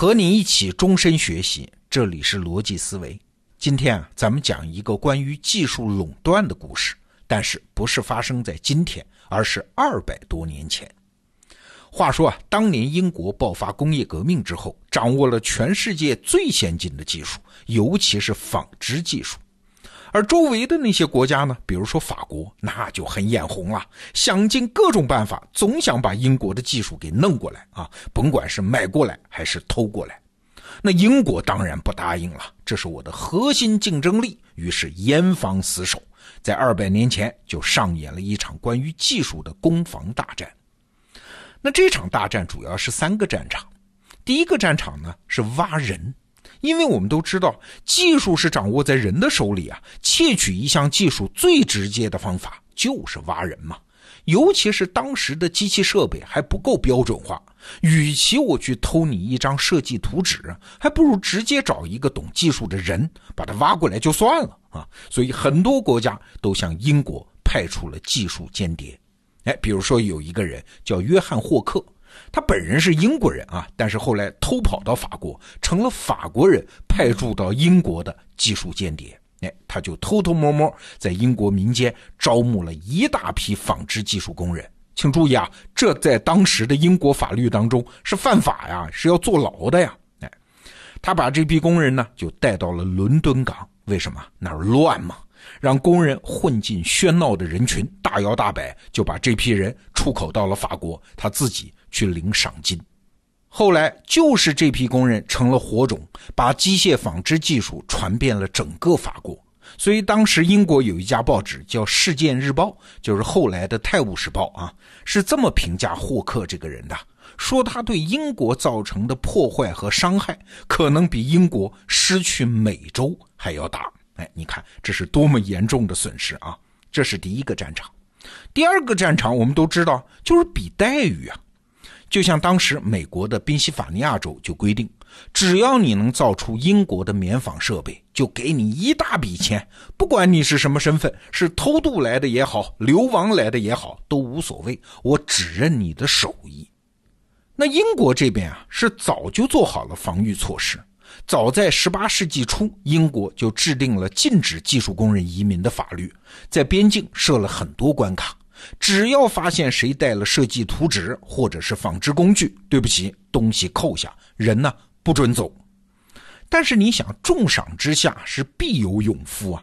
和你一起终身学习，这里是逻辑思维。今天啊，咱们讲一个关于技术垄断的故事，但是不是发生在今天，而是二百多年前。话说啊，当年英国爆发工业革命之后，掌握了全世界最先进的技术，尤其是纺织技术。而周围的那些国家呢，比如说法国，那就很眼红了，想尽各种办法，总想把英国的技术给弄过来啊，甭管是买过来还是偷过来。那英国当然不答应了，这是我的核心竞争力。于是严防死守，在二百年前就上演了一场关于技术的攻防大战。那这场大战主要是三个战场，第一个战场呢是挖人。因为我们都知道，技术是掌握在人的手里啊。窃取一项技术最直接的方法就是挖人嘛。尤其是当时的机器设备还不够标准化，与其我去偷你一张设计图纸，还不如直接找一个懂技术的人把他挖过来就算了啊。所以很多国家都向英国派出了技术间谍。哎，比如说有一个人叫约翰霍克。他本人是英国人啊，但是后来偷跑到法国，成了法国人派驻到英国的技术间谍。哎，他就偷偷摸摸在英国民间招募了一大批纺织技术工人。请注意啊，这在当时的英国法律当中是犯法呀，是要坐牢的呀。哎，他把这批工人呢就带到了伦敦港，为什么？那儿乱嘛。让工人混进喧闹的人群，大摇大摆就把这批人出口到了法国，他自己去领赏金。后来就是这批工人成了火种，把机械纺织技术传遍了整个法国。所以当时英国有一家报纸叫《事件日报》，就是后来的《泰晤士报》啊，是这么评价霍克这个人的：说他对英国造成的破坏和伤害，可能比英国失去美洲还要大。哎，你看这是多么严重的损失啊！这是第一个战场，第二个战场我们都知道就是比待遇啊。就像当时美国的宾夕法尼亚州就规定，只要你能造出英国的棉纺设备，就给你一大笔钱，不管你是什么身份，是偷渡来的也好，流亡来的也好，都无所谓，我只认你的手艺。那英国这边啊，是早就做好了防御措施。早在十八世纪初，英国就制定了禁止技术工人移民的法律，在边境设了很多关卡，只要发现谁带了设计图纸或者是纺织工具，对不起，东西扣下，人呢不准走。但是你想，重赏之下是必有勇夫啊！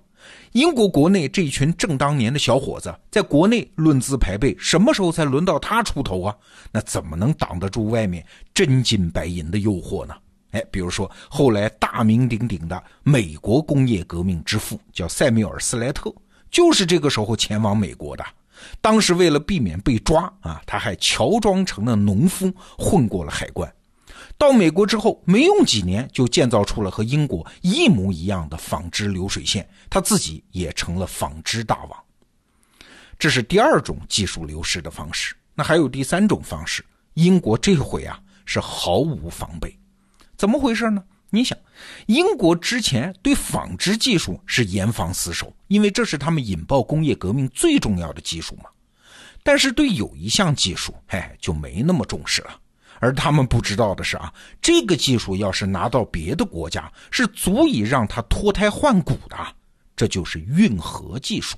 英国国内这群正当年的小伙子，在国内论资排辈，什么时候才轮到他出头啊？那怎么能挡得住外面真金白银的诱惑呢？哎，比如说后来大名鼎鼎的美国工业革命之父，叫塞缪尔·斯莱特，就是这个时候前往美国的。当时为了避免被抓啊，他还乔装成了农夫混过了海关。到美国之后，没用几年就建造出了和英国一模一样的纺织流水线，他自己也成了纺织大王。这是第二种技术流失的方式。那还有第三种方式，英国这回啊是毫无防备。怎么回事呢？你想，英国之前对纺织技术是严防死守，因为这是他们引爆工业革命最重要的技术嘛。但是对有一项技术，哎，就没那么重视了。而他们不知道的是啊，这个技术要是拿到别的国家，是足以让它脱胎换骨的。这就是运河技术。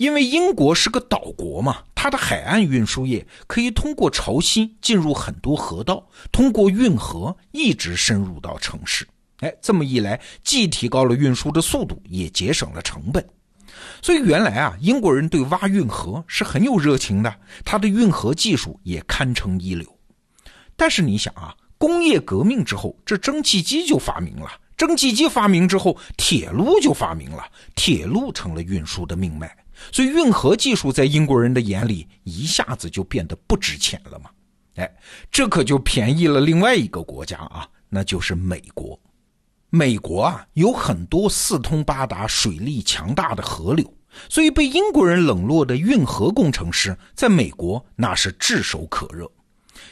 因为英国是个岛国嘛，它的海岸运输业可以通过潮汐进入很多河道，通过运河一直深入到城市。哎，这么一来，既提高了运输的速度，也节省了成本。所以原来啊，英国人对挖运河是很有热情的，他的运河技术也堪称一流。但是你想啊，工业革命之后，这蒸汽机就发明了，蒸汽机发明之后，铁路就发明了，铁路成了运输的命脉。所以运河技术在英国人的眼里一下子就变得不值钱了嘛？哎，这可就便宜了另外一个国家啊，那就是美国。美国啊有很多四通八达、水力强大的河流，所以被英国人冷落的运河工程师在美国那是炙手可热。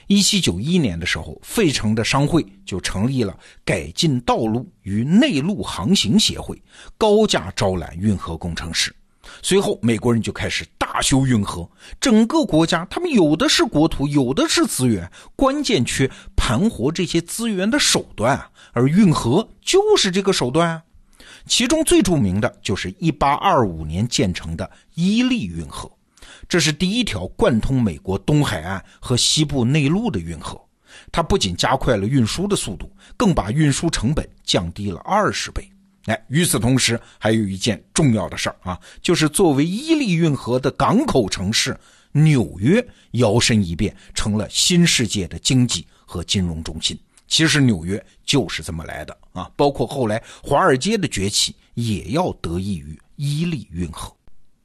一七九一年的时候，费城的商会就成立了改进道路与内陆航行协会，高价招揽运河工程师。随后，美国人就开始大修运河。整个国家，他们有的是国土，有的是资源，关键缺盘活这些资源的手段啊，而运河就是这个手段啊。其中最著名的就是1825年建成的伊利运河，这是第一条贯通美国东海岸和西部内陆的运河。它不仅加快了运输的速度，更把运输成本降低了二十倍。哎，与此同时，还有一件重要的事儿啊，就是作为伊利运河的港口城市，纽约摇身一变成了新世界的经济和金融中心。其实纽约就是这么来的啊，包括后来华尔街的崛起，也要得益于伊利运河。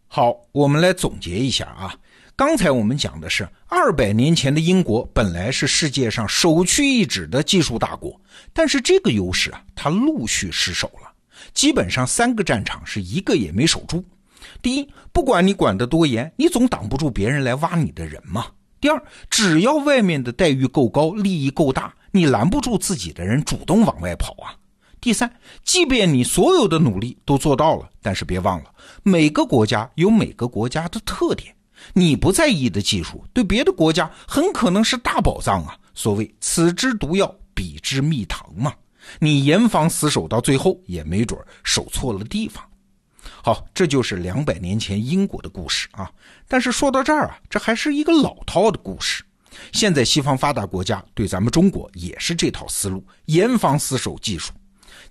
好，我们来总结一下啊。刚才我们讲的是二百年前的英国本来是世界上首屈一指的技术大国，但是这个优势啊，它陆续失守了。基本上三个战场是一个也没守住。第一，不管你管得多严，你总挡不住别人来挖你的人嘛。第二，只要外面的待遇够高，利益够大，你拦不住自己的人主动往外跑啊。第三，即便你所有的努力都做到了，但是别忘了，每个国家有每个国家的特点。你不在意的技术，对别的国家很可能是大宝藏啊！所谓“此之毒药，彼之蜜糖”嘛。你严防死守到最后，也没准守错了地方。好，这就是两百年前英国的故事啊。但是说到这儿啊，这还是一个老套的故事。现在西方发达国家对咱们中国也是这套思路，严防死守技术。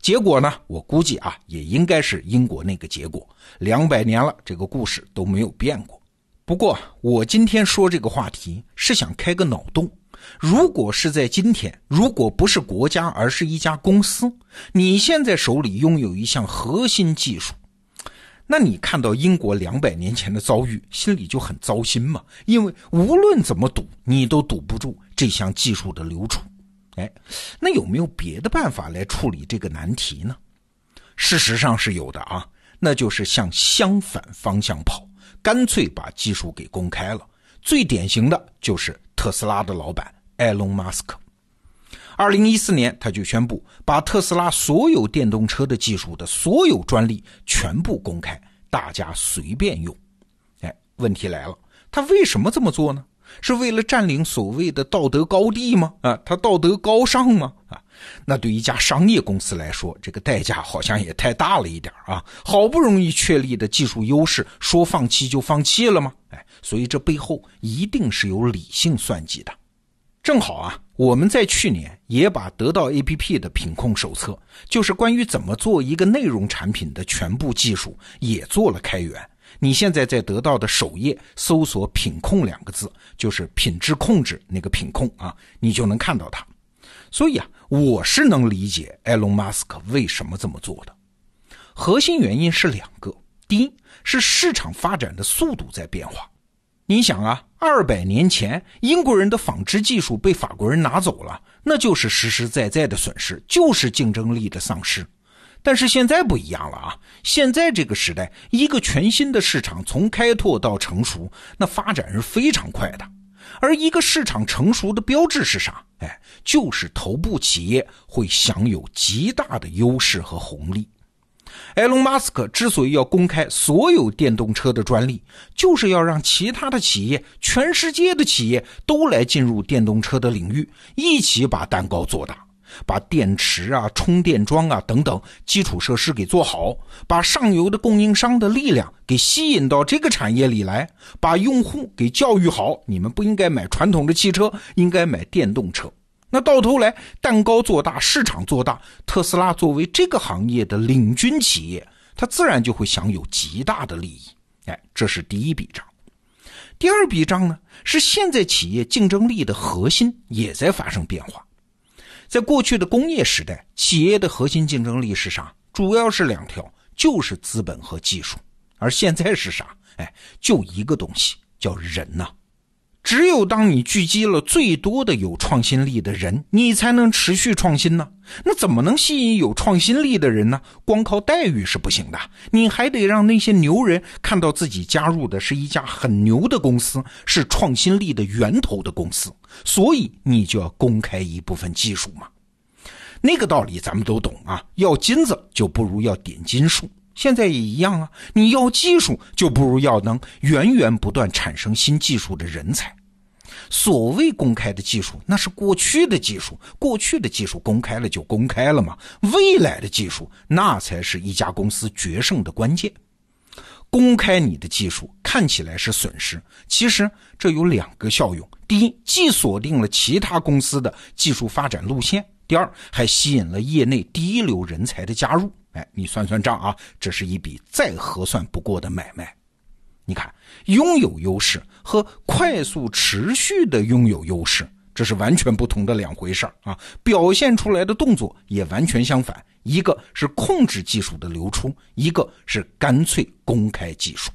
结果呢，我估计啊，也应该是英国那个结果。两百年了，这个故事都没有变过。不过，我今天说这个话题是想开个脑洞。如果是在今天，如果不是国家，而是一家公司，你现在手里拥有一项核心技术，那你看到英国两百年前的遭遇，心里就很糟心嘛？因为无论怎么赌，你都赌不住这项技术的流出。哎，那有没有别的办法来处理这个难题呢？事实上是有的啊，那就是向相反方向跑。干脆把技术给公开了，最典型的就是特斯拉的老板埃隆·马斯克。二零一四年，他就宣布把特斯拉所有电动车的技术的所有专利全部公开，大家随便用。哎，问题来了，他为什么这么做呢？是为了占领所谓的道德高地吗？啊，他道德高尚吗？啊？那对一家商业公司来说，这个代价好像也太大了一点啊！好不容易确立的技术优势，说放弃就放弃了吗？哎，所以这背后一定是有理性算计的。正好啊，我们在去年也把得到 APP 的品控手册，就是关于怎么做一个内容产品的全部技术，也做了开源。你现在在得到的首页搜索“品控”两个字，就是品质控制那个品控啊，你就能看到它。所以啊，我是能理解埃隆·马斯克为什么这么做的。核心原因是两个：第一是市场发展的速度在变化。你想啊，二百年前英国人的纺织技术被法国人拿走了，那就是实实在在的损失，就是竞争力的丧失。但是现在不一样了啊！现在这个时代，一个全新的市场从开拓到成熟，那发展是非常快的。而一个市场成熟的标志是啥？哎，就是头部企业会享有极大的优势和红利。埃隆·马斯克之所以要公开所有电动车的专利，就是要让其他的企业、全世界的企业都来进入电动车的领域，一起把蛋糕做大。把电池啊、充电桩啊等等基础设施给做好，把上游的供应商的力量给吸引到这个产业里来，把用户给教育好。你们不应该买传统的汽车，应该买电动车。那到头来，蛋糕做大，市场做大，特斯拉作为这个行业的领军企业，它自然就会享有极大的利益。哎，这是第一笔账。第二笔账呢，是现在企业竞争力的核心也在发生变化。在过去的工业时代，企业的核心竞争力是啥？主要是两条，就是资本和技术。而现在是啥？哎，就一个东西，叫人呐。只有当你聚集了最多的有创新力的人，你才能持续创新呢。那怎么能吸引有创新力的人呢？光靠待遇是不行的，你还得让那些牛人看到自己加入的是一家很牛的公司，是创新力的源头的公司。所以你就要公开一部分技术嘛。那个道理咱们都懂啊，要金子就不如要点金术。现在也一样啊，你要技术就不如要能源源不断产生新技术的人才。所谓公开的技术，那是过去的技术，过去的技术公开了就公开了嘛。未来的技术，那才是一家公司决胜的关键。公开你的技术看起来是损失，其实这有两个效用：第一，既锁定了其他公司的技术发展路线；第二，还吸引了业内第一流人才的加入。哎，你算算账啊，这是一笔再合算不过的买卖。你看，拥有优势和快速持续的拥有优势，这是完全不同的两回事啊！表现出来的动作也完全相反，一个是控制技术的流出，一个是干脆公开技术。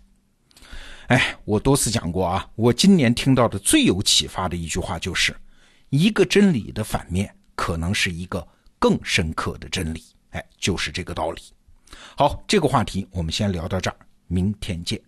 哎，我多次讲过啊，我今年听到的最有启发的一句话就是：一个真理的反面，可能是一个更深刻的真理。哎，就是这个道理。好，这个话题我们先聊到这儿，明天见。